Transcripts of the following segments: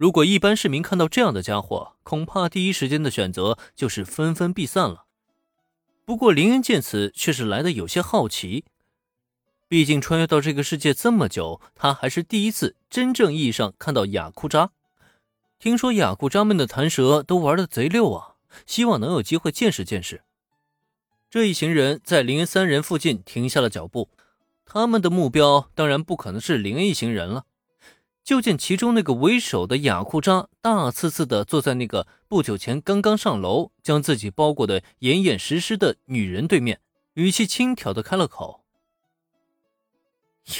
如果一般市民看到这样的家伙，恐怕第一时间的选择就是纷纷避散了。不过林恩见此却是来的有些好奇，毕竟穿越到这个世界这么久，他还是第一次真正意义上看到雅库扎。听说雅库扎们的弹舌都玩的贼溜啊，希望能有机会见识见识。这一行人在林恩三人附近停下了脚步，他们的目标当然不可能是林恩一行人了。就见其中那个为首的雅库扎大刺刺的坐在那个不久前刚刚上楼将自己包裹的严严实实的女人对面，语气轻佻的开了口：“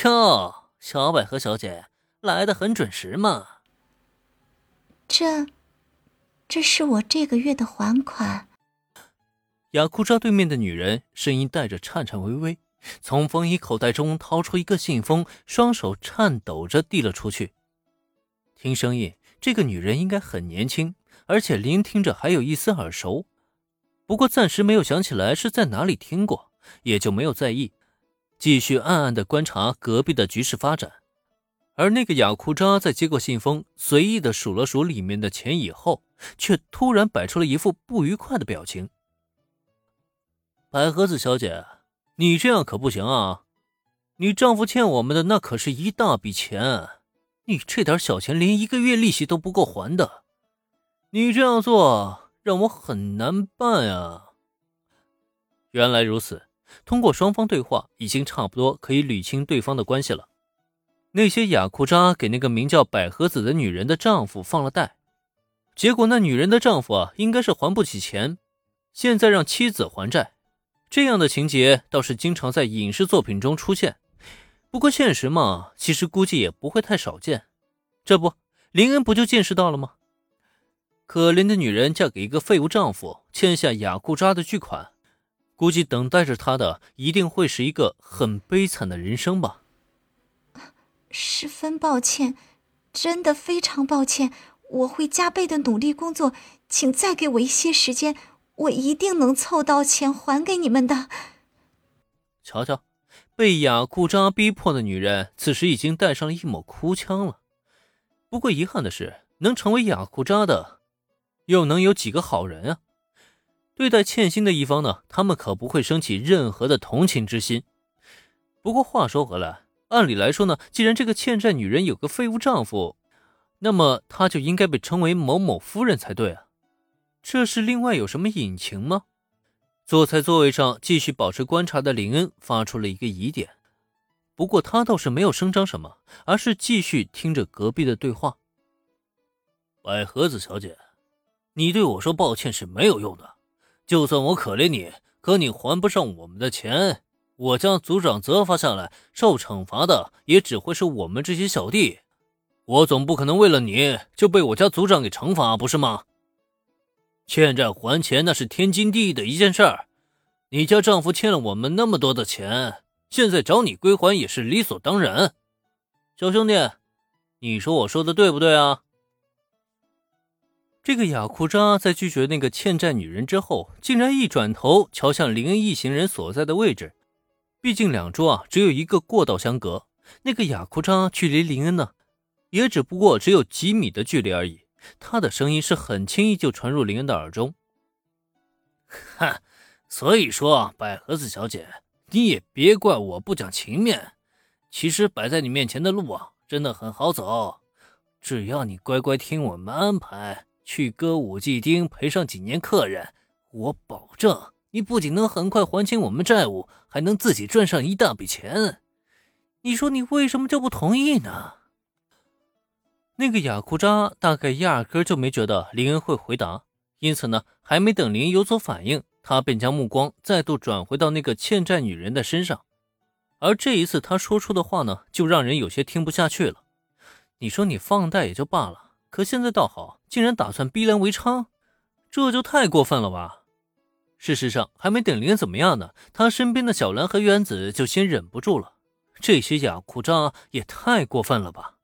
哟，小百合小姐来的很准时嘛。这，这是我这个月的还款。”雅库扎对面的女人声音带着颤颤巍巍，从风衣口袋中掏出一个信封，双手颤抖着递了出去。听声音，这个女人应该很年轻，而且聆听着还有一丝耳熟，不过暂时没有想起来是在哪里听过，也就没有在意，继续暗暗的观察隔壁的局势发展。而那个雅库扎在接过信封，随意的数了数里面的钱以后，却突然摆出了一副不愉快的表情。百合子小姐，你这样可不行啊！你丈夫欠我们的那可是一大笔钱。你这点小钱连一个月利息都不够还的，你这样做让我很难办呀。原来如此，通过双方对话，已经差不多可以捋清对方的关系了。那些雅库扎给那个名叫百合子的女人的丈夫放了贷，结果那女人的丈夫啊，应该是还不起钱，现在让妻子还债，这样的情节倒是经常在影视作品中出现。不过现实嘛，其实估计也不会太少见。这不，林恩不就见识到了吗？可怜的女人嫁给一个废物丈夫，欠下雅库扎的巨款，估计等待着她的一定会是一个很悲惨的人生吧。十分抱歉，真的非常抱歉，我会加倍的努力工作，请再给我一些时间，我一定能凑到钱还给你们的。瞧瞧。被雅库扎逼迫的女人，此时已经带上了一抹哭腔了。不过遗憾的是，能成为雅库扎的，又能有几个好人啊？对待欠薪的一方呢，他们可不会升起任何的同情之心。不过话说回来，按理来说呢，既然这个欠债女人有个废物丈夫，那么她就应该被称为某某夫人才对啊。这是另外有什么隐情吗？坐在座位上继续保持观察的林恩发出了一个疑点，不过他倒是没有声张什么，而是继续听着隔壁的对话。百合子小姐，你对我说抱歉是没有用的，就算我可怜你，可你还不上我们的钱，我将族长责罚下来，受惩罚的也只会是我们这些小弟，我总不可能为了你就被我家族长给惩罚，不是吗？欠债还钱那是天经地义的一件事儿，你家丈夫欠了我们那么多的钱，现在找你归还也是理所当然。小兄弟，你说我说的对不对啊？这个雅库扎在拒绝那个欠债女人之后，竟然一转头瞧向林恩一行人所在的位置。毕竟两桌啊只有一个过道相隔，那个雅库扎距离林恩呢，也只不过只有几米的距离而已。他的声音是很轻易就传入林恩的耳中。哈，所以说，百合子小姐，你也别怪我不讲情面。其实摆在你面前的路啊，真的很好走。只要你乖乖听我们安排，去歌舞伎町陪上几年客人，我保证你不仅能很快还清我们债务，还能自己赚上一大笔钱。你说你为什么就不同意呢？那个雅库扎大概压根就没觉得林恩会回答，因此呢，还没等林有所反应，他便将目光再度转回到那个欠债女人的身上。而这一次他说出的话呢，就让人有些听不下去了。你说你放贷也就罢了，可现在倒好，竟然打算逼良为娼，这就太过分了吧？事实上，还没等林恩怎么样呢，他身边的小兰和原子就先忍不住了。这些雅库扎也太过分了吧？